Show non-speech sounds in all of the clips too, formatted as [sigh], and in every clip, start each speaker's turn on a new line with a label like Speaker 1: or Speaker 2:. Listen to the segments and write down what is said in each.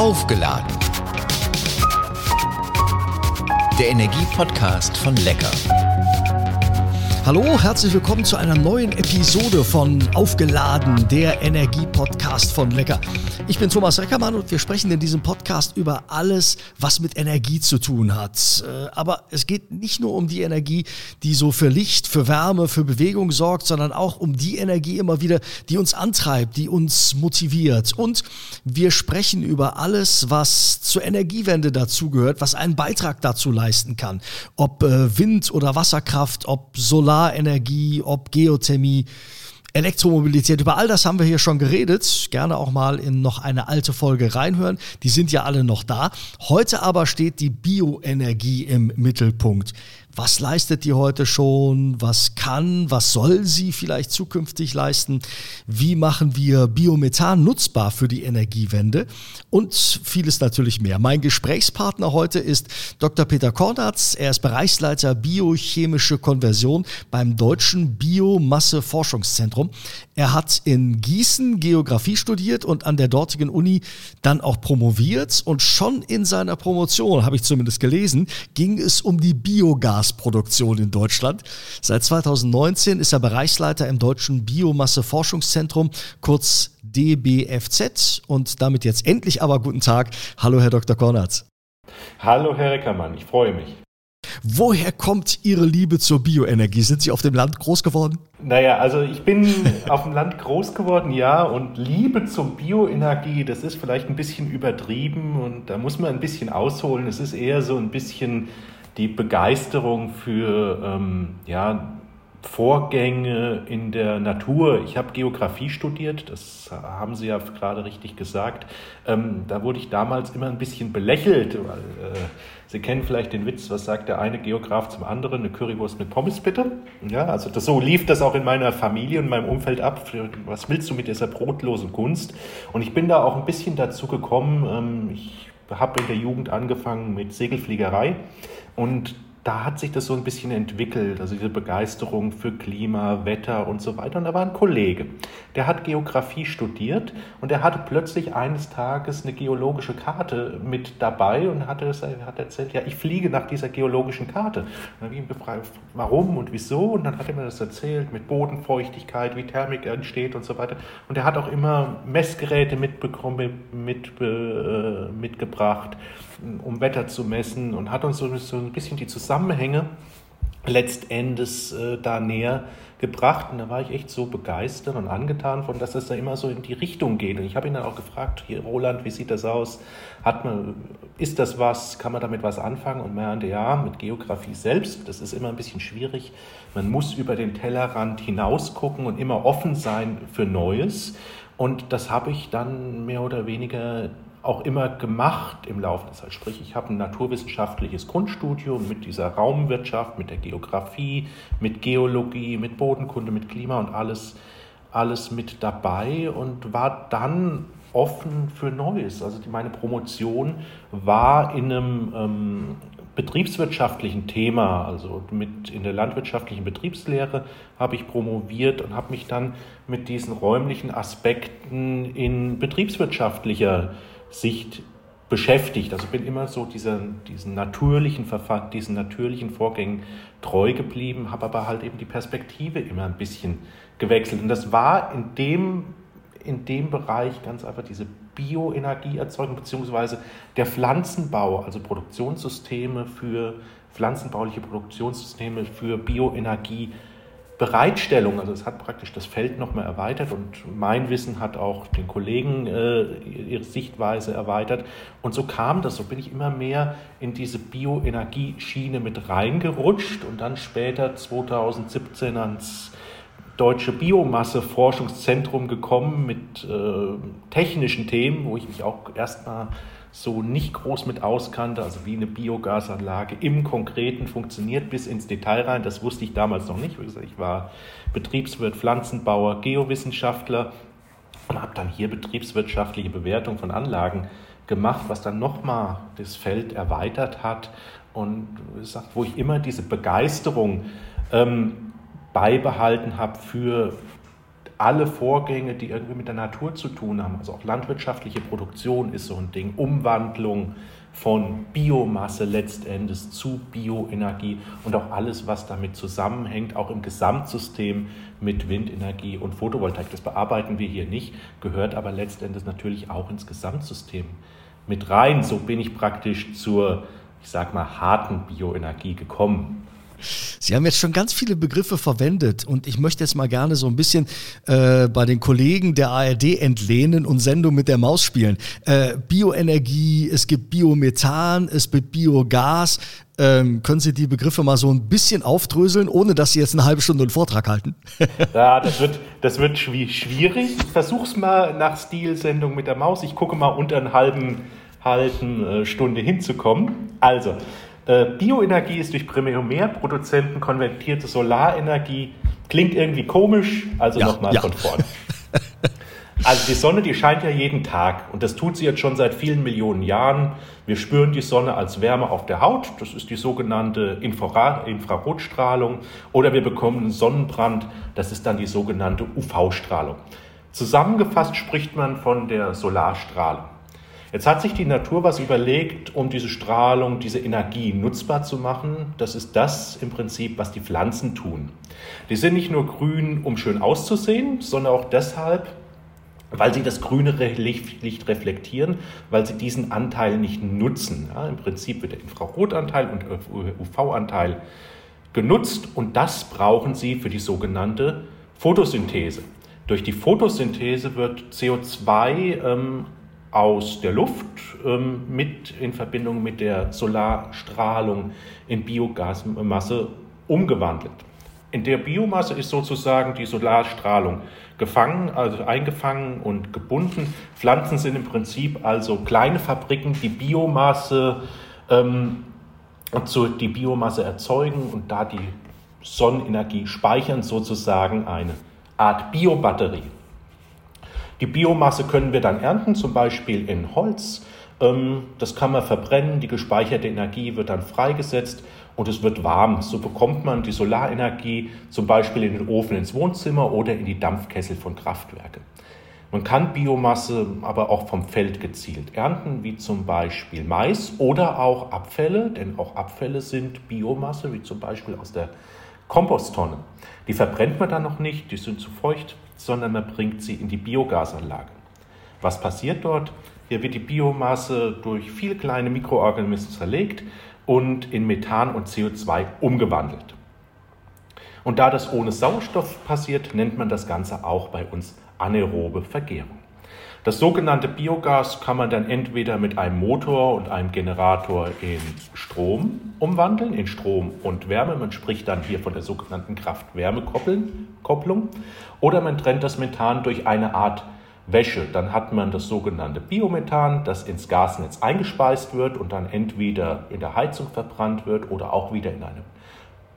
Speaker 1: Aufgeladen. Der Energiepodcast von Lecker.
Speaker 2: Hallo, herzlich willkommen zu einer neuen Episode von Aufgeladen, der Energie-Podcast von Lecker. Ich bin Thomas Reckermann und wir sprechen in diesem Podcast über alles, was mit Energie zu tun hat. Äh, aber es geht nicht nur um die Energie, die so für Licht, für Wärme, für Bewegung sorgt, sondern auch um die Energie immer wieder, die uns antreibt, die uns motiviert. Und wir sprechen über alles, was zur Energiewende dazugehört, was einen Beitrag dazu leisten kann. Ob äh, Wind- oder Wasserkraft, ob Solar Solarenergie, ob Geothermie, Elektromobilität, über all das haben wir hier schon geredet. Gerne auch mal in noch eine alte Folge reinhören. Die sind ja alle noch da. Heute aber steht die Bioenergie im Mittelpunkt. Was leistet die heute schon? Was kann, was soll sie vielleicht zukünftig leisten? Wie machen wir Biomethan nutzbar für die Energiewende? Und vieles natürlich mehr. Mein Gesprächspartner heute ist Dr. Peter Kornatz. Er ist Bereichsleiter Biochemische Konversion beim Deutschen Biomasse-Forschungszentrum. Er hat in Gießen Geografie studiert und an der dortigen Uni dann auch promoviert. Und schon in seiner Promotion, habe ich zumindest gelesen, ging es um die Biogas Biogasproduktion in Deutschland. Seit 2019 ist er Bereichsleiter im Deutschen Biomasse-Forschungszentrum, kurz DBFZ. Und damit jetzt endlich aber guten Tag. Hallo, Herr Dr. Kornatz.
Speaker 3: Hallo, Herr Reckermann, ich freue mich.
Speaker 2: Woher kommt Ihre Liebe zur Bioenergie? Sind Sie auf dem Land groß geworden?
Speaker 3: Naja, also ich bin [laughs] auf dem Land groß geworden, ja, und Liebe zur Bioenergie, das ist vielleicht ein bisschen übertrieben und da muss man ein bisschen ausholen. Es ist eher so ein bisschen die Begeisterung für ähm, ja, Vorgänge in der Natur. Ich habe Geografie studiert, das haben Sie ja gerade richtig gesagt. Ähm, da wurde ich damals immer ein bisschen belächelt, weil äh, Sie kennen vielleicht den Witz, was sagt der eine Geograf zum anderen, eine Currywurst mit Pommes bitte? Ja, also das, so lief das auch in meiner Familie und meinem Umfeld ab. Was willst du mit dieser brotlosen Kunst? Und ich bin da auch ein bisschen dazu gekommen, ähm, ich habe in der Jugend angefangen mit Segelfliegerei und da hat sich das so ein bisschen entwickelt, also diese Begeisterung für Klima, Wetter und so weiter. Und da war ein Kollege, der hat Geografie studiert und der hatte plötzlich eines Tages eine geologische Karte mit dabei und hatte hat erzählt, ja, ich fliege nach dieser geologischen Karte. Und dann habe ich ihn gefragt, warum und wieso? Und dann hat er mir das erzählt mit Bodenfeuchtigkeit, wie Thermik entsteht und so weiter. Und er hat auch immer Messgeräte mitbekommen, mit, äh, mitgebracht um Wetter zu messen und hat uns so, ein bisschen die Zusammenhänge letztendlich äh, da näher gebracht. Und da war ich echt so begeistert und angetan von, dass das da immer so in die Richtung geht. Und ich habe ihn dann auch gefragt, hier Roland, wie sieht das aus? Hat man, ist das was? Kann man damit was anfangen? Und meinte, ja, mit Geografie selbst, das ist immer ein bisschen schwierig. Man muss über den Tellerrand hinaus gucken und immer offen sein für Neues. Und das habe ich dann mehr oder weniger auch immer gemacht im Laufe der Zeit. Sprich, ich habe ein naturwissenschaftliches Grundstudium mit dieser Raumwirtschaft, mit der Geografie, mit Geologie, mit Bodenkunde, mit Klima und alles, alles mit dabei und war dann offen für Neues. Also meine Promotion war in einem ähm, betriebswirtschaftlichen Thema, also mit in der landwirtschaftlichen Betriebslehre habe ich promoviert und habe mich dann mit diesen räumlichen Aspekten in betriebswirtschaftlicher Sicht beschäftigt. Also bin immer so diesen, diesen natürlichen Verfahren, diesen natürlichen Vorgängen treu geblieben, habe aber halt eben die Perspektive immer ein bisschen gewechselt. Und das war in dem, in dem Bereich ganz einfach diese Bioenergieerzeugung beziehungsweise der Pflanzenbau, also Produktionssysteme für pflanzenbauliche Produktionssysteme für Bioenergie Bereitstellung, also es hat praktisch das Feld nochmal erweitert und mein Wissen hat auch den Kollegen äh, ihre Sichtweise erweitert. Und so kam das, so bin ich immer mehr in diese Bioenergieschiene mit reingerutscht und dann später 2017 ans Deutsche Biomasse-Forschungszentrum gekommen mit äh, technischen Themen, wo ich mich auch erstmal so nicht groß mit auskannte, also wie eine Biogasanlage im Konkreten funktioniert, bis ins Detail rein. Das wusste ich damals noch nicht. Ich war Betriebswirt, Pflanzenbauer, Geowissenschaftler und habe dann hier betriebswirtschaftliche Bewertung von Anlagen gemacht, was dann nochmal das Feld erweitert hat und wo ich immer diese Begeisterung ähm, beibehalten habe für alle Vorgänge, die irgendwie mit der Natur zu tun haben, also auch landwirtschaftliche Produktion ist so ein Ding, Umwandlung von Biomasse letztendlich zu Bioenergie und auch alles, was damit zusammenhängt, auch im Gesamtsystem mit Windenergie und Photovoltaik. Das bearbeiten wir hier nicht, gehört aber letztendlich natürlich auch ins Gesamtsystem mit rein. So bin ich praktisch zur, ich sag mal, harten Bioenergie gekommen.
Speaker 2: Sie haben jetzt schon ganz viele Begriffe verwendet und ich möchte jetzt mal gerne so ein bisschen äh, bei den Kollegen der ARD entlehnen und Sendung mit der Maus spielen. Äh, Bioenergie, es gibt Biomethan, es gibt Biogas. Ähm, können Sie die Begriffe mal so ein bisschen aufdröseln, ohne dass Sie jetzt eine halbe Stunde einen Vortrag halten? [laughs]
Speaker 3: ja, das wird, das wird schwierig. Ich versuche es mal nach Stilsendung mit der Maus. Ich gucke mal unter einen halben, halben äh, Stunde hinzukommen. Also, Bioenergie ist durch Primärproduzenten konvertierte Solarenergie. Klingt irgendwie komisch, also ja, nochmal ja. von vorne. [laughs] Also die Sonne, die scheint ja jeden Tag und das tut sie jetzt schon seit vielen Millionen Jahren. Wir spüren die Sonne als Wärme auf der Haut, das ist die sogenannte Infra Infrarotstrahlung oder wir bekommen einen Sonnenbrand, das ist dann die sogenannte UV-Strahlung. Zusammengefasst spricht man von der Solarstrahlung. Jetzt hat sich die Natur was überlegt, um diese Strahlung, diese Energie nutzbar zu machen. Das ist das im Prinzip, was die Pflanzen tun. Die sind nicht nur grün, um schön auszusehen, sondern auch deshalb, weil sie das grüne Licht reflektieren, weil sie diesen Anteil nicht nutzen. Ja, Im Prinzip wird der Infrarotanteil und UV-Anteil genutzt und das brauchen sie für die sogenannte Photosynthese. Durch die Photosynthese wird CO2 ähm, aus der Luft ähm, mit in Verbindung mit der Solarstrahlung in Biogasmasse umgewandelt. In der Biomasse ist sozusagen die Solarstrahlung gefangen, also eingefangen und gebunden. Pflanzen sind im Prinzip also kleine Fabriken, die Biomasse, ähm, zu, die Biomasse erzeugen und da die Sonnenenergie speichern, sozusagen eine Art Biobatterie. Die Biomasse können wir dann ernten, zum Beispiel in Holz. Ähm, das kann man verbrennen, die gespeicherte Energie wird dann freigesetzt und es wird warm. So bekommt man die Solarenergie zum Beispiel in den Ofen ins Wohnzimmer oder in die Dampfkessel von Kraftwerken. Man kann Biomasse aber auch vom Feld gezielt ernten, wie zum Beispiel Mais oder auch Abfälle, denn auch Abfälle sind Biomasse, wie zum Beispiel aus der Komposttonne. Die verbrennt man dann noch nicht, die sind zu feucht, sondern man bringt sie in die Biogasanlage. Was passiert dort? Hier wird die Biomasse durch viele kleine Mikroorganismen zerlegt und in Methan und CO2 umgewandelt. Und da das ohne Sauerstoff passiert, nennt man das Ganze auch bei uns anaerobe Vergärung. Das sogenannte Biogas kann man dann entweder mit einem Motor und einem Generator in Strom umwandeln, in Strom und Wärme. Man spricht dann hier von der sogenannten Kraft-Wärme-Kopplung. Oder man trennt das Methan durch eine Art Wäsche. Dann hat man das sogenannte Biomethan, das ins Gasnetz eingespeist wird und dann entweder in der Heizung verbrannt wird oder auch wieder in einem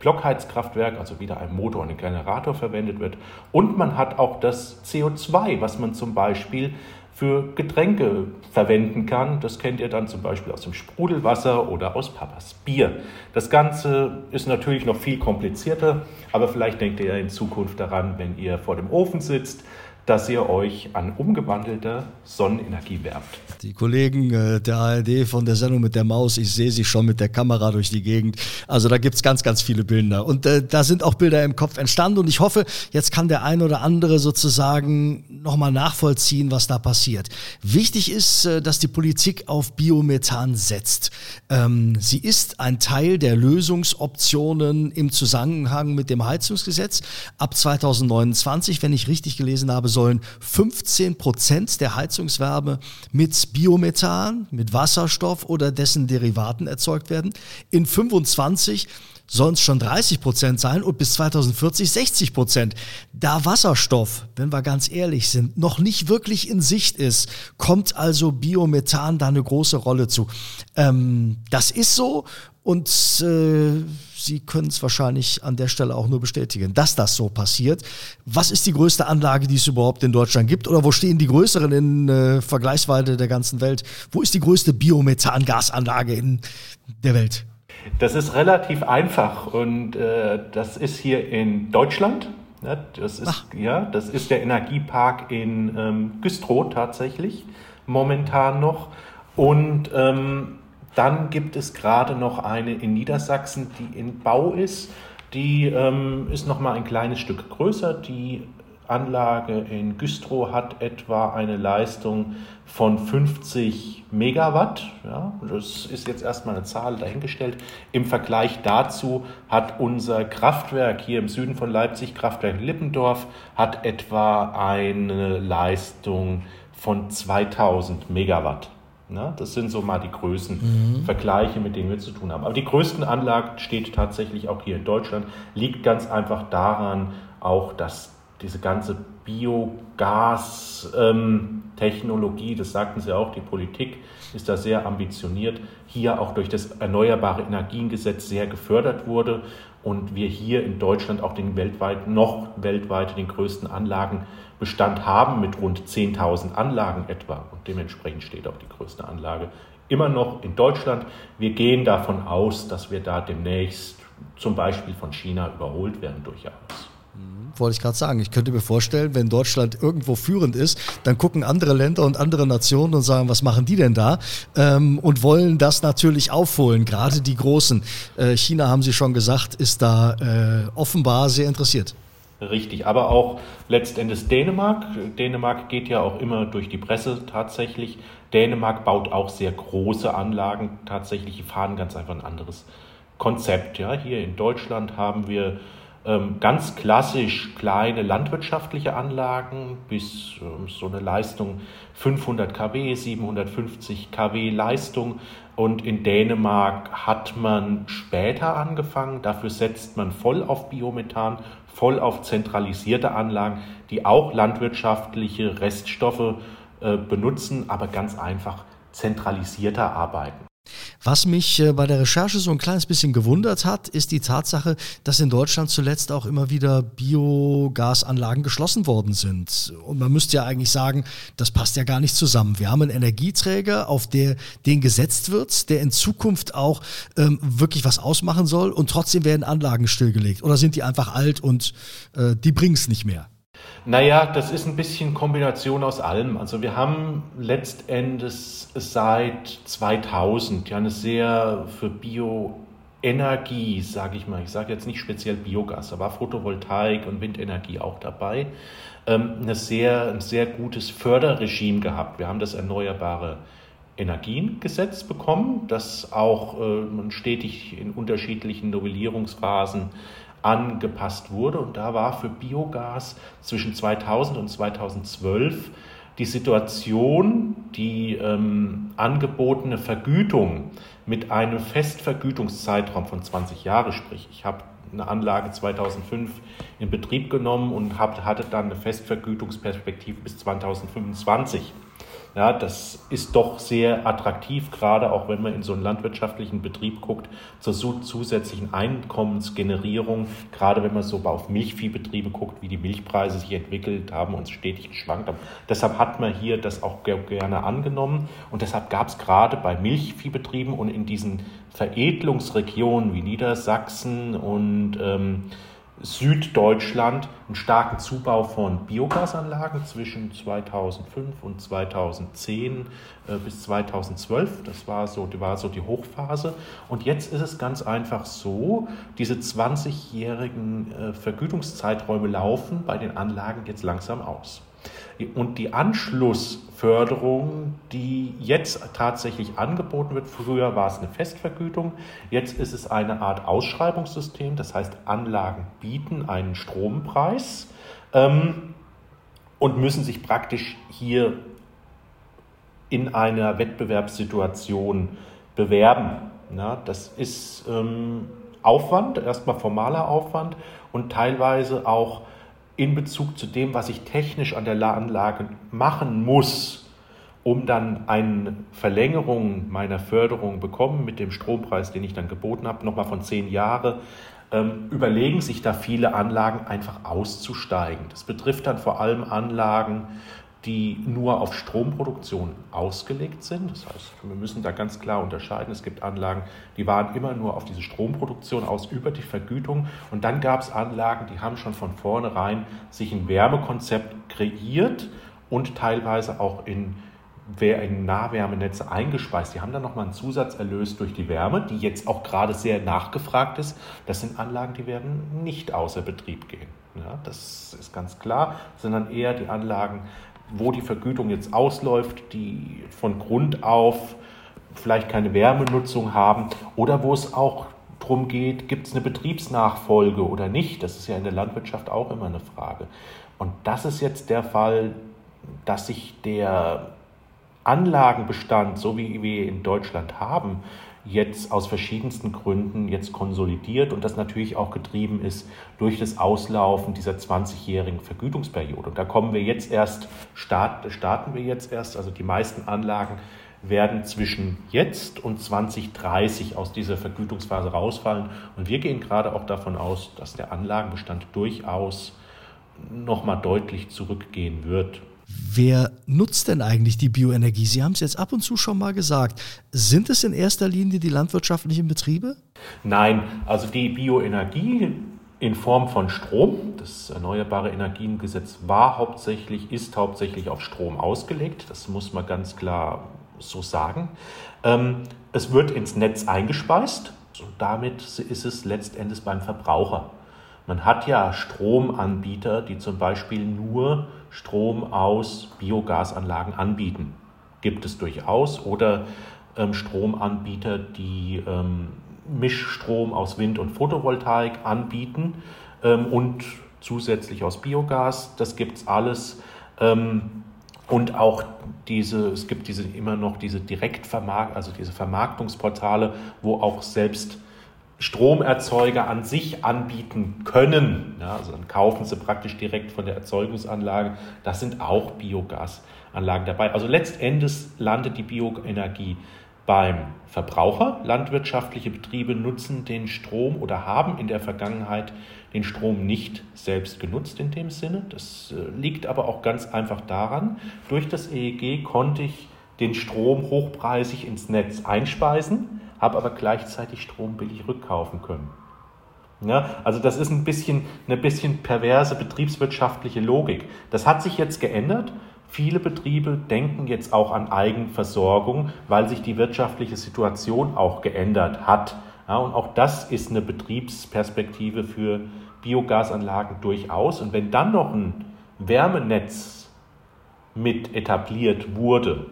Speaker 3: Blockheizkraftwerk, also wieder ein Motor und ein Generator verwendet wird. Und man hat auch das CO2, was man zum Beispiel für Getränke verwenden kann. Das kennt ihr dann zum Beispiel aus dem Sprudelwasser oder aus Papas Bier. Das Ganze ist natürlich noch viel komplizierter, aber vielleicht denkt ihr ja in Zukunft daran, wenn ihr vor dem Ofen sitzt, dass ihr euch an umgewandelter Sonnenenergie werbt.
Speaker 2: Die Kollegen äh, der ARD von der Sendung mit der Maus, ich sehe sie schon mit der Kamera durch die Gegend. Also da gibt's ganz, ganz viele Bilder. Und äh, da sind auch Bilder im Kopf entstanden. Und ich hoffe, jetzt kann der ein oder andere sozusagen nochmal nachvollziehen, was da passiert. Wichtig ist, äh, dass die Politik auf Biomethan setzt. Ähm, sie ist ein Teil der Lösungsoptionen im Zusammenhang mit dem Heizungsgesetz. Ab 2029, wenn ich richtig gelesen habe, sollen 15 Prozent der Heizungswärme mit Biomethan, mit Wasserstoff oder dessen Derivaten erzeugt werden. In 25 sollen es schon 30 Prozent sein und bis 2040 60 Prozent. Da Wasserstoff, wenn wir ganz ehrlich sind, noch nicht wirklich in Sicht ist, kommt also Biomethan da eine große Rolle zu. Ähm, das ist so und äh, Sie können es wahrscheinlich an der Stelle auch nur bestätigen, dass das so passiert. Was ist die größte Anlage, die es überhaupt in Deutschland gibt? Oder wo stehen die größeren in äh, Vergleichsweise der ganzen Welt? Wo ist die größte Biomethangasanlage in der Welt?
Speaker 3: Das ist relativ einfach und äh, das ist hier in Deutschland. Ja, das, ist, ja, das ist der Energiepark in ähm, Güstrow tatsächlich, momentan noch. Und ähm, dann gibt es gerade noch eine in Niedersachsen, die in Bau ist. Die ähm, ist noch mal ein kleines Stück größer. Die Anlage in Güstrow hat etwa eine Leistung von 50 Megawatt. Ja, das ist jetzt erstmal eine Zahl dahingestellt. Im Vergleich dazu hat unser Kraftwerk hier im Süden von Leipzig, Kraftwerk Lippendorf, hat etwa eine Leistung von 2000 Megawatt. Ja, das sind so mal die Größen, mhm. Vergleiche, mit denen wir zu tun haben. Aber die größten Anlagen steht tatsächlich auch hier in Deutschland, liegt ganz einfach daran, auch dass diese ganze Biogas-Technologie, ähm, das sagten Sie auch, die Politik ist da sehr ambitioniert, hier auch durch das Erneuerbare Energiengesetz sehr gefördert wurde und wir hier in Deutschland auch den weltweit, noch weltweit den größten Anlagenbestand haben mit rund 10.000 Anlagen etwa. Und dementsprechend steht auch die größte Anlage immer noch in Deutschland. Wir gehen davon aus, dass wir da demnächst zum Beispiel von China überholt werden durchaus
Speaker 2: wollte ich gerade sagen. Ich könnte mir vorstellen, wenn Deutschland irgendwo führend ist, dann gucken andere Länder und andere Nationen und sagen, was machen die denn da? Ähm, und wollen das natürlich aufholen, gerade die Großen. Äh, China, haben Sie schon gesagt, ist da äh, offenbar sehr interessiert.
Speaker 3: Richtig, aber auch letztendlich Dänemark. Dänemark geht ja auch immer durch die Presse tatsächlich. Dänemark baut auch sehr große Anlagen tatsächlich. Die fahren ganz einfach ein anderes Konzept. Ja, hier in Deutschland haben wir ganz klassisch kleine landwirtschaftliche Anlagen bis ähm, so eine Leistung 500 kW, 750 kW Leistung. Und in Dänemark hat man später angefangen. Dafür setzt man voll auf Biomethan, voll auf zentralisierte Anlagen, die auch landwirtschaftliche Reststoffe äh, benutzen, aber ganz einfach zentralisierter arbeiten.
Speaker 2: Was mich äh, bei der Recherche so ein kleines bisschen gewundert hat, ist die Tatsache, dass in Deutschland zuletzt auch immer wieder Biogasanlagen geschlossen worden sind. Und man müsste ja eigentlich sagen, das passt ja gar nicht zusammen. Wir haben einen Energieträger, auf der den gesetzt wird, der in Zukunft auch ähm, wirklich was ausmachen soll und trotzdem werden Anlagen stillgelegt. Oder sind die einfach alt und äh, die bringen es nicht mehr?
Speaker 3: Naja, das ist ein bisschen Kombination aus allem. Also wir haben letztendlich seit 2000 ja eine sehr für Bioenergie, sage ich mal, ich sage jetzt nicht speziell Biogas, war Photovoltaik und Windenergie auch dabei, ähm, eine sehr, ein sehr gutes Förderregime gehabt. Wir haben das Erneuerbare Energiengesetz bekommen, das auch äh, stetig in unterschiedlichen Novellierungsphasen angepasst wurde. Und da war für Biogas zwischen 2000 und 2012 die Situation, die ähm, angebotene Vergütung mit einem Festvergütungszeitraum von 20 Jahren, sprich, ich habe eine Anlage 2005 in Betrieb genommen und hab, hatte dann eine Festvergütungsperspektive bis 2025. Ja, das ist doch sehr attraktiv, gerade auch wenn man in so einen landwirtschaftlichen Betrieb guckt, zur zusätzlichen Einkommensgenerierung, gerade wenn man so auf Milchviehbetriebe guckt, wie die Milchpreise sich entwickelt haben und stetig geschwankt haben. Deshalb hat man hier das auch gerne angenommen und deshalb gab es gerade bei Milchviehbetrieben und in diesen Veredelungsregionen wie Niedersachsen und ähm, Süddeutschland einen starken Zubau von Biogasanlagen zwischen 2005 und 2010 äh, bis 2012. Das war so, die war so die Hochphase. Und jetzt ist es ganz einfach so, diese 20-jährigen äh, Vergütungszeiträume laufen bei den Anlagen jetzt langsam aus. Und die Anschlussförderung, die jetzt tatsächlich angeboten wird, früher war es eine Festvergütung, jetzt ist es eine Art Ausschreibungssystem, das heißt Anlagen bieten einen Strompreis ähm, und müssen sich praktisch hier in einer Wettbewerbssituation bewerben. Na, das ist ähm, Aufwand, erstmal formaler Aufwand und teilweise auch in Bezug zu dem, was ich technisch an der Anlage machen muss, um dann eine Verlängerung meiner Förderung bekommen mit dem Strompreis, den ich dann geboten habe, nochmal von zehn Jahren, ähm, überlegen sich da viele Anlagen einfach auszusteigen. Das betrifft dann vor allem Anlagen die nur auf Stromproduktion ausgelegt sind. Das heißt, wir müssen da ganz klar unterscheiden. Es gibt Anlagen, die waren immer nur auf diese Stromproduktion aus über die Vergütung. Und dann gab es Anlagen, die haben schon von vornherein sich ein Wärmekonzept kreiert und teilweise auch in in Nahwärmenetze eingespeist. Die haben dann nochmal einen Zusatzerlös durch die Wärme, die jetzt auch gerade sehr nachgefragt ist. Das sind Anlagen, die werden nicht außer Betrieb gehen. Ja, das ist ganz klar, sondern eher die Anlagen, wo die Vergütung jetzt ausläuft, die von Grund auf vielleicht keine Wärmenutzung haben oder wo es auch darum geht, gibt es eine Betriebsnachfolge oder nicht. Das ist ja in der Landwirtschaft auch immer eine Frage. Und das ist jetzt der Fall, dass sich der Anlagenbestand, so wie wir in Deutschland haben, jetzt aus verschiedensten Gründen jetzt konsolidiert und das natürlich auch getrieben ist durch das Auslaufen dieser 20-jährigen Vergütungsperiode. Und da kommen wir jetzt erst, start, starten wir jetzt erst, also die meisten Anlagen werden zwischen jetzt und 2030 aus dieser Vergütungsphase rausfallen. Und wir gehen gerade auch davon aus, dass der Anlagenbestand durchaus nochmal deutlich zurückgehen wird.
Speaker 2: Wer nutzt denn eigentlich die Bioenergie? Sie haben es jetzt ab und zu schon mal gesagt. Sind es in erster Linie die landwirtschaftlichen Betriebe?
Speaker 3: Nein, also die Bioenergie in Form von Strom, das Erneuerbare Energiengesetz war hauptsächlich, ist hauptsächlich auf Strom ausgelegt. Das muss man ganz klar so sagen. Ähm, es wird ins Netz eingespeist und damit ist es letztendlich beim Verbraucher. Man hat ja Stromanbieter, die zum Beispiel nur Strom aus Biogasanlagen anbieten. Gibt es durchaus. Oder ähm, Stromanbieter, die ähm, Mischstrom aus Wind- und Photovoltaik anbieten ähm, und zusätzlich aus Biogas. Das gibt es alles. Ähm, und auch diese, es gibt diese immer noch diese Direktvermarkt, also diese Vermarktungsportale, wo auch selbst Stromerzeuger an sich anbieten können. Ja, also dann kaufen sie praktisch direkt von der Erzeugungsanlage. Das sind auch Biogasanlagen dabei. Also letztendlich landet die Bioenergie beim Verbraucher. Landwirtschaftliche Betriebe nutzen den Strom oder haben in der Vergangenheit den Strom nicht selbst genutzt in dem Sinne. Das äh, liegt aber auch ganz einfach daran, durch das EEG konnte ich den Strom hochpreisig ins Netz einspeisen habe aber gleichzeitig Strom billig rückkaufen können. Ja, also das ist ein bisschen, eine bisschen perverse betriebswirtschaftliche Logik. Das hat sich jetzt geändert. Viele Betriebe denken jetzt auch an Eigenversorgung, weil sich die wirtschaftliche Situation auch geändert hat. Ja, und auch das ist eine Betriebsperspektive für Biogasanlagen durchaus. Und wenn dann noch ein Wärmenetz mit etabliert wurde,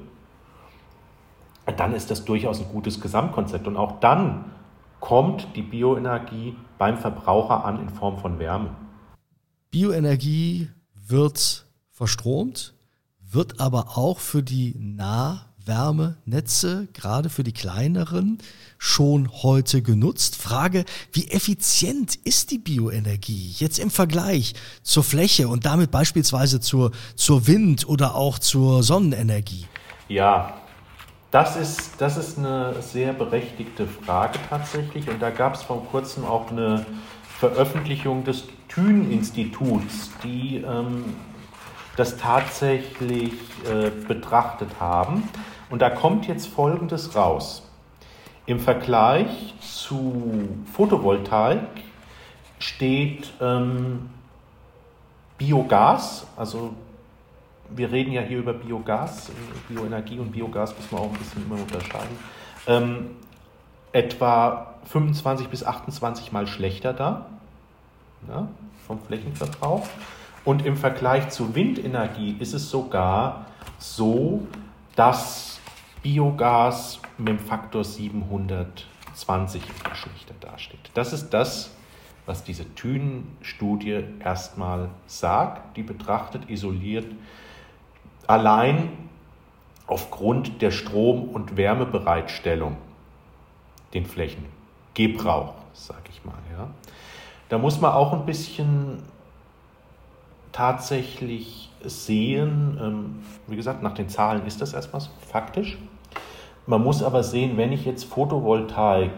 Speaker 3: dann ist das durchaus ein gutes Gesamtkonzept. Und auch dann kommt die Bioenergie beim Verbraucher an in Form von Wärme.
Speaker 2: Bioenergie wird verstromt, wird aber auch für die Nahwärmenetze, gerade für die kleineren, schon heute genutzt. Frage, wie effizient ist die Bioenergie jetzt im Vergleich zur Fläche und damit beispielsweise zur, zur Wind- oder auch zur Sonnenenergie?
Speaker 3: Ja, das ist, das ist eine sehr berechtigte Frage tatsächlich. Und da gab es vor kurzem auch eine Veröffentlichung des Thün-Instituts, die ähm, das tatsächlich äh, betrachtet haben. Und da kommt jetzt Folgendes raus. Im Vergleich zu Photovoltaik steht ähm, Biogas, also wir reden ja hier über Biogas, Bioenergie und Biogas muss man auch ein bisschen immer unterscheiden, ähm, etwa 25 bis 28 Mal schlechter da ja, vom Flächenverbrauch. Und im Vergleich zu Windenergie ist es sogar so, dass Biogas mit dem Faktor 720 schlechter dasteht. Das ist das, was diese Thünen-Studie erstmal sagt. Die betrachtet isoliert allein aufgrund der Strom- und Wärmebereitstellung den Flächengebrauch, sage ich mal. Ja. Da muss man auch ein bisschen tatsächlich sehen, ähm, wie gesagt, nach den Zahlen ist das erstmal so faktisch. Man muss aber sehen, wenn ich jetzt Photovoltaik,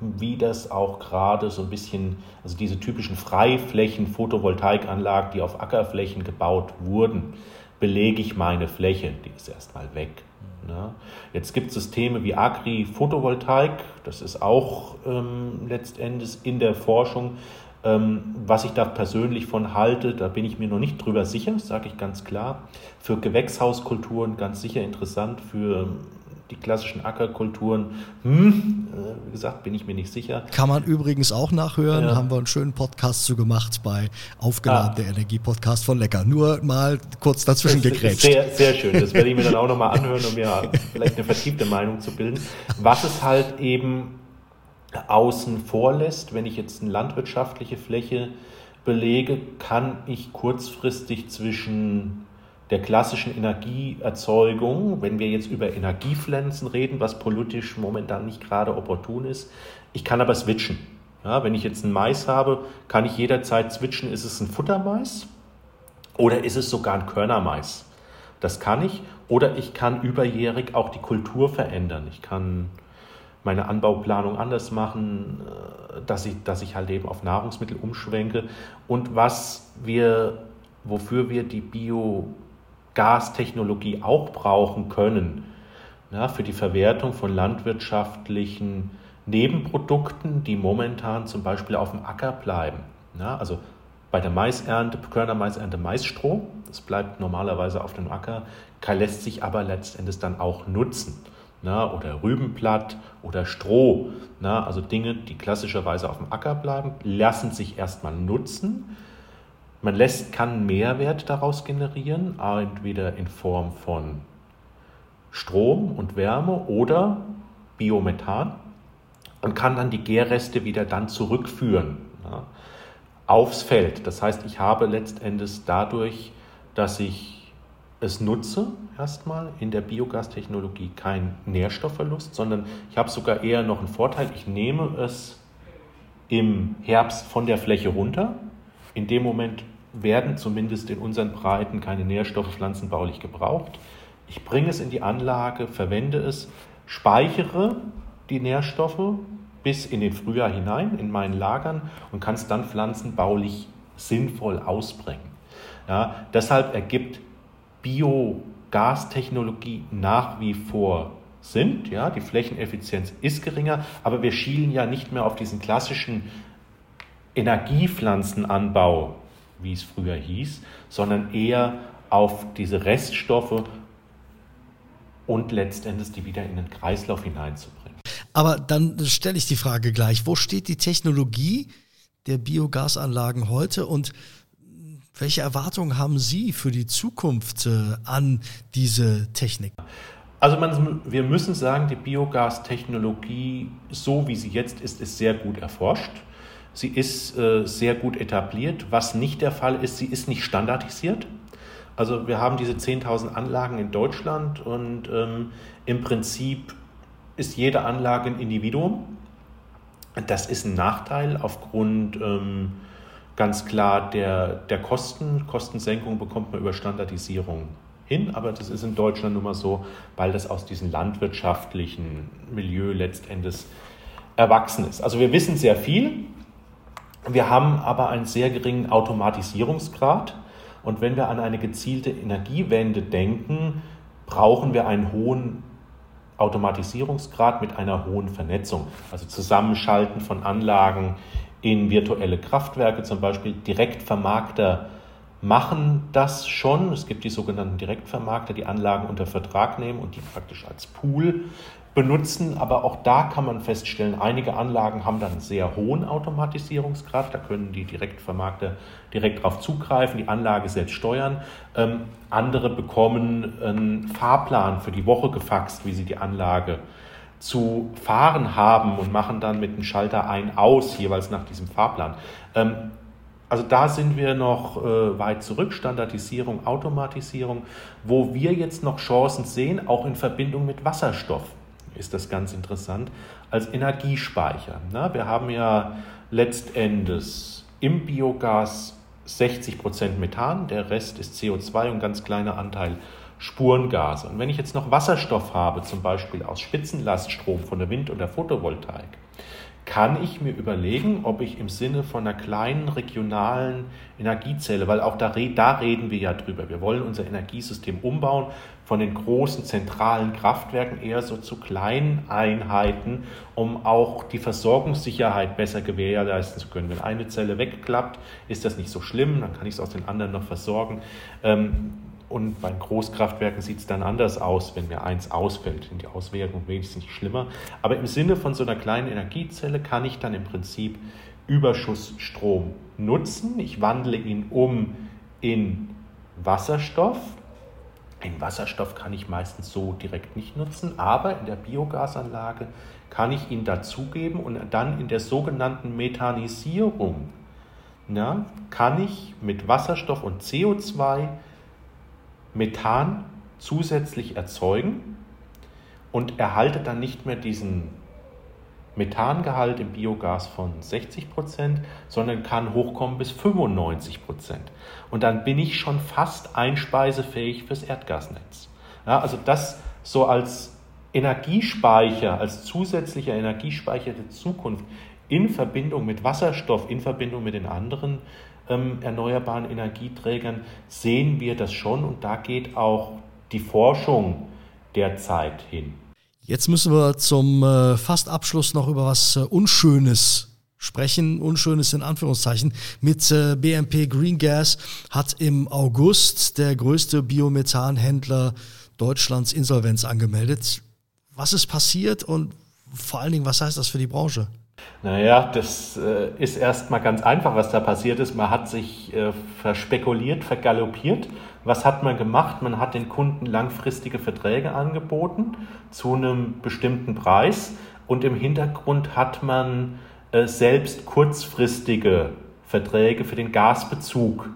Speaker 3: wie das auch gerade so ein bisschen, also diese typischen Freiflächen, Photovoltaikanlagen, die auf Ackerflächen gebaut wurden, belege ich meine Fläche, die ist erstmal weg. Ja. Jetzt gibt es Systeme wie Agri-Photovoltaik, das ist auch ähm, letztendlich in der Forschung. Ähm, was ich da persönlich von halte, da bin ich mir noch nicht drüber sicher, sage ich ganz klar. Für Gewächshauskulturen ganz sicher interessant, für die klassischen Ackerkulturen, hm, äh, wie gesagt, bin ich mir nicht sicher.
Speaker 2: Kann man übrigens auch nachhören, ja. haben wir einen schönen Podcast zu gemacht bei Aufgeladen, ah. der Energie-Podcast von Lecker. Nur mal kurz dazwischen gegrätscht.
Speaker 3: Sehr, sehr schön, das werde ich mir dann auch nochmal [laughs] anhören, um mir vielleicht eine vertiefte Meinung zu bilden. Was es halt eben außen vor lässt, wenn ich jetzt eine landwirtschaftliche Fläche belege, kann ich kurzfristig zwischen der klassischen Energieerzeugung, wenn wir jetzt über Energiepflanzen reden, was politisch momentan nicht gerade opportun ist. Ich kann aber switchen. Ja, wenn ich jetzt einen Mais habe, kann ich jederzeit switchen, ist es ein Futtermais oder ist es sogar ein Körnermais. Das kann ich. Oder ich kann überjährig auch die Kultur verändern. Ich kann meine Anbauplanung anders machen, äh, dass ich, dass ich halt eben auf Nahrungsmittel umschwenke. Und was wir, wofür wir die Bio Gastechnologie auch brauchen können ja, für die Verwertung von landwirtschaftlichen Nebenprodukten, die momentan zum Beispiel auf dem Acker bleiben. Ja, also bei der Maisernte, Körnermaisernte Maisstroh, das bleibt normalerweise auf dem Acker, lässt sich aber letztendlich dann auch nutzen. Na, oder Rübenblatt oder Stroh, na, also Dinge, die klassischerweise auf dem Acker bleiben, lassen sich erstmal nutzen, man lässt, kann Mehrwert daraus generieren, entweder in Form von Strom und Wärme oder Biomethan und kann dann die Gärreste wieder dann zurückführen ja, aufs Feld. Das heißt, ich habe letztendlich dadurch, dass ich es nutze, erstmal in der Biogastechnologie keinen Nährstoffverlust, sondern ich habe sogar eher noch einen Vorteil. Ich nehme es im Herbst von der Fläche runter, in dem Moment werden zumindest in unseren Breiten keine Nährstoffe pflanzenbaulich gebraucht. Ich bringe es in die Anlage, verwende es, speichere die Nährstoffe bis in den Frühjahr hinein in meinen Lagern und kann es dann pflanzenbaulich sinnvoll ausbringen. Ja, deshalb ergibt Biogastechnologie nach wie vor Sinn. Ja, die Flächeneffizienz ist geringer, aber wir schielen ja nicht mehr auf diesen klassischen Energiepflanzenanbau, wie es früher hieß, sondern eher auf diese Reststoffe und letztendlich die wieder in den Kreislauf hineinzubringen.
Speaker 2: Aber dann stelle ich die Frage gleich, wo steht die Technologie der Biogasanlagen heute und welche Erwartungen haben Sie für die Zukunft äh, an diese Technik?
Speaker 3: Also man, wir müssen sagen, die Biogastechnologie, so wie sie jetzt ist, ist sehr gut erforscht. Sie ist äh, sehr gut etabliert. Was nicht der Fall ist, sie ist nicht standardisiert. Also wir haben diese 10.000 Anlagen in Deutschland und ähm, im Prinzip ist jede Anlage ein Individuum. Das ist ein Nachteil aufgrund ähm, ganz klar der, der Kosten. Kostensenkung bekommt man über Standardisierung hin, aber das ist in Deutschland nun mal so, weil das aus diesem landwirtschaftlichen Milieu letztendlich erwachsen ist. Also wir wissen sehr viel, wir haben aber einen sehr geringen Automatisierungsgrad. Und wenn wir an eine gezielte Energiewende denken, brauchen wir einen hohen Automatisierungsgrad mit einer hohen Vernetzung. Also Zusammenschalten von Anlagen in virtuelle Kraftwerke, zum Beispiel Direktvermarkter machen das schon. Es gibt die sogenannten Direktvermarkter, die Anlagen unter Vertrag nehmen und die praktisch als Pool benutzen. Aber auch da kann man feststellen, einige Anlagen haben dann einen sehr hohen Automatisierungsgrad. Da können die Direktvermarkter direkt darauf zugreifen, die Anlage selbst steuern. Ähm, andere bekommen einen Fahrplan für die Woche gefaxt, wie sie die Anlage zu fahren haben und machen dann mit dem Schalter ein aus, jeweils nach diesem Fahrplan. Ähm, also da sind wir noch äh, weit zurück, Standardisierung, Automatisierung, wo wir jetzt noch Chancen sehen, auch in Verbindung mit Wasserstoff ist das ganz interessant, als Energiespeicher. Na, wir haben ja letztendlich im Biogas 60 Prozent Methan, der Rest ist CO2 und ganz kleiner Anteil Spurengase. Und wenn ich jetzt noch Wasserstoff habe, zum Beispiel aus Spitzenlaststrom von der Wind- und der Photovoltaik, kann ich mir überlegen, ob ich im Sinne von einer kleinen regionalen Energiezelle, weil auch da, da reden wir ja drüber, wir wollen unser Energiesystem umbauen von den großen zentralen Kraftwerken eher so zu kleinen Einheiten, um auch die Versorgungssicherheit besser gewährleisten zu können. Wenn eine Zelle wegklappt, ist das nicht so schlimm, dann kann ich es aus den anderen noch versorgen. Ähm, und bei Großkraftwerken sieht es dann anders aus, wenn mir eins ausfällt. Sind die Auswirkungen wenigstens nicht schlimmer. Aber im Sinne von so einer kleinen Energiezelle kann ich dann im Prinzip Überschussstrom nutzen. Ich wandle ihn um in Wasserstoff. Den Wasserstoff kann ich meistens so direkt nicht nutzen, aber in der Biogasanlage kann ich ihn dazugeben und dann in der sogenannten Methanisierung na, kann ich mit Wasserstoff und CO2 Methan zusätzlich erzeugen und erhalte dann nicht mehr diesen Methangehalt im Biogas von 60 Prozent, sondern kann hochkommen bis 95 Prozent. Und dann bin ich schon fast einspeisefähig fürs Erdgasnetz. Ja, also das so als Energiespeicher, als zusätzlicher Energiespeicher der Zukunft in Verbindung mit Wasserstoff, in Verbindung mit den anderen ähm, erneuerbaren Energieträgern sehen wir das schon und da geht auch die Forschung derzeit hin.
Speaker 2: Jetzt müssen wir zum äh, Fastabschluss noch über was äh, Unschönes sprechen. Unschönes in Anführungszeichen. Mit äh, BMP Green Gas hat im August der größte Biomethanhändler Deutschlands Insolvenz angemeldet. Was ist passiert und vor allen Dingen, was heißt das für die Branche?
Speaker 3: Naja, das äh, ist erstmal ganz einfach, was da passiert ist. Man hat sich äh, verspekuliert, vergaloppiert. Was hat man gemacht? Man hat den Kunden langfristige Verträge angeboten zu einem bestimmten Preis und im Hintergrund hat man äh, selbst kurzfristige Verträge für den Gasbezug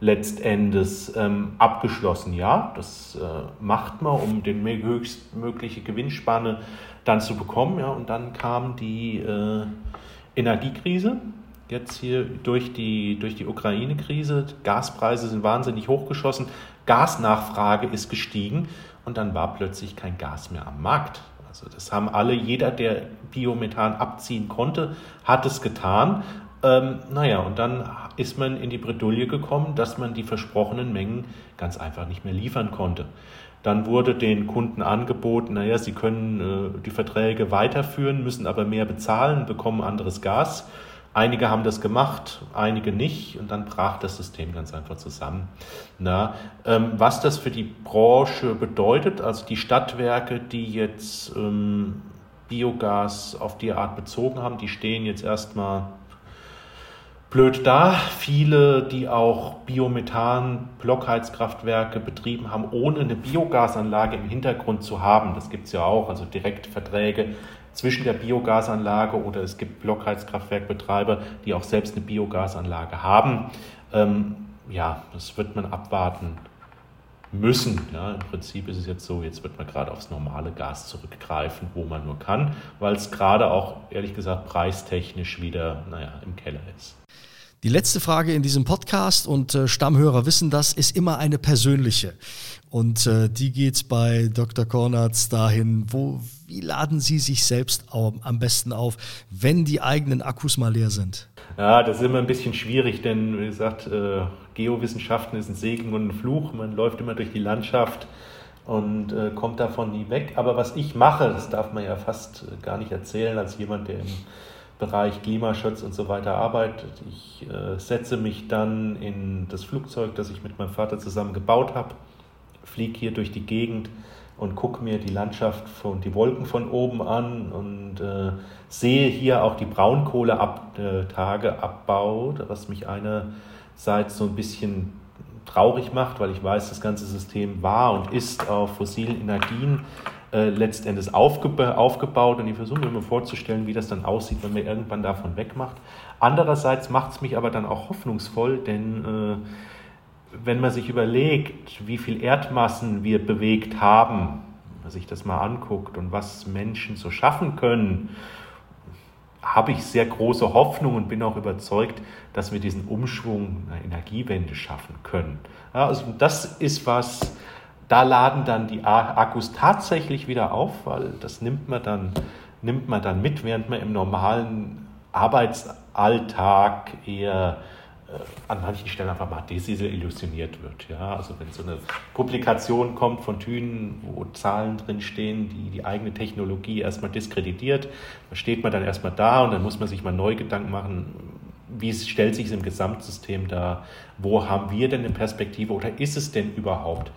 Speaker 3: letztendlich ähm, abgeschlossen. Ja, das äh, macht man, um den höchstmögliche Gewinnspanne dann zu bekommen. Ja, und dann kam die äh, Energiekrise. Jetzt hier durch die, durch die Ukraine-Krise. Gaspreise sind wahnsinnig hochgeschossen. Gasnachfrage ist gestiegen und dann war plötzlich kein Gas mehr am Markt. Also das haben alle, jeder, der Biomethan abziehen konnte, hat es getan. Ähm, naja, und dann ist man in die Bredouille gekommen, dass man die versprochenen Mengen ganz einfach nicht mehr liefern konnte. Dann wurde den Kunden angeboten, naja, sie können äh, die Verträge weiterführen, müssen aber mehr bezahlen, bekommen anderes Gas. Einige haben das gemacht, einige nicht und dann brach das System ganz einfach zusammen. Na, ähm, was das für die Branche bedeutet, also die Stadtwerke, die jetzt ähm, Biogas auf die Art bezogen haben, die stehen jetzt erstmal blöd da. Viele, die auch Biomethan-Blockheizkraftwerke betrieben haben, ohne eine Biogasanlage im Hintergrund zu haben. Das gibt es ja auch, also direkt Verträge zwischen der Biogasanlage oder es gibt Blockheizkraftwerkbetreiber, die auch selbst eine Biogasanlage haben. Ähm, ja, das wird man abwarten müssen. Ja, Im Prinzip ist es jetzt so, jetzt wird man gerade aufs normale Gas zurückgreifen, wo man nur kann, weil es gerade auch, ehrlich gesagt, preistechnisch wieder, naja, im Keller ist.
Speaker 2: Die letzte Frage in diesem Podcast und äh, Stammhörer wissen das, ist immer eine persönliche. Und äh, die geht bei Dr. Kornatz dahin, wo, wie laden Sie sich selbst am besten auf, wenn die eigenen Akkus mal leer sind?
Speaker 3: Ja, das ist immer ein bisschen schwierig, denn wie gesagt, äh, Geowissenschaften ist ein Segen und ein Fluch. Man läuft immer durch die Landschaft und äh, kommt davon nie weg. Aber was ich mache, das darf man ja fast gar nicht erzählen als jemand, der im Bereich Klimaschutz und so weiter arbeitet. Ich äh, setze mich dann in das Flugzeug, das ich mit meinem Vater zusammen gebaut habe, fliege hier durch die Gegend und gucke mir die Landschaft und die Wolken von oben an und äh, sehe hier auch die Braunkohletage abbaut, was mich einerseits so ein bisschen traurig macht, weil ich weiß, das ganze System war und ist auf fossilen Energien äh, letztendlich aufgeba aufgebaut und ich versuche mir immer vorzustellen, wie das dann aussieht, wenn man irgendwann davon wegmacht. Andererseits macht es mich aber dann auch hoffnungsvoll, denn äh, wenn man sich überlegt, wie viel Erdmassen wir bewegt haben, wenn man sich das mal anguckt und was Menschen so schaffen können, habe ich sehr große Hoffnung und bin auch überzeugt, dass wir diesen Umschwung einer Energiewende schaffen können. Ja, also das ist was, da laden dann die Akkus tatsächlich wieder auf, weil das nimmt man dann nimmt man dann mit, während man im normalen Arbeitsalltag eher äh, an manchen Stellen einfach mal desillusioniert wird. Ja? Also wenn so eine Publikation kommt von Thünen, wo Zahlen drinstehen, die die eigene Technologie erstmal diskreditiert, da steht man dann erstmal da und dann muss man sich mal neu Gedanken machen, wie stellt sich es im Gesamtsystem dar, wo haben wir denn eine Perspektive oder ist es denn überhaupt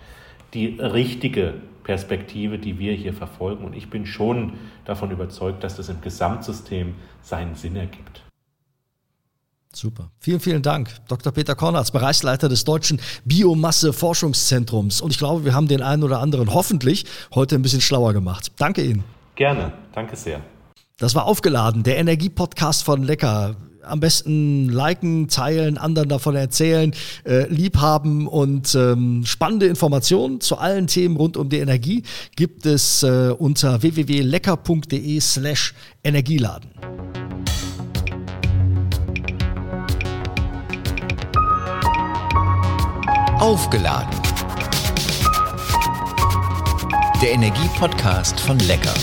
Speaker 3: die richtige Perspektive, die wir hier verfolgen? Und ich bin schon davon überzeugt, dass das im Gesamtsystem seinen Sinn ergibt.
Speaker 2: Super. Vielen, vielen Dank, Dr. Peter Kornatz, Bereichsleiter des Deutschen Biomasse-Forschungszentrums. Und ich glaube, wir haben den einen oder anderen hoffentlich heute ein bisschen schlauer gemacht. Danke Ihnen.
Speaker 3: Gerne. Danke sehr.
Speaker 2: Das war aufgeladen, der Energiepodcast von Lecker. Am besten liken, teilen, anderen davon erzählen, äh, liebhaben und ähm, spannende Informationen zu allen Themen rund um die Energie gibt es äh, unter www.lecker.de slash Energieladen.
Speaker 1: Aufgeladen. Der Energie-Podcast von Lecker.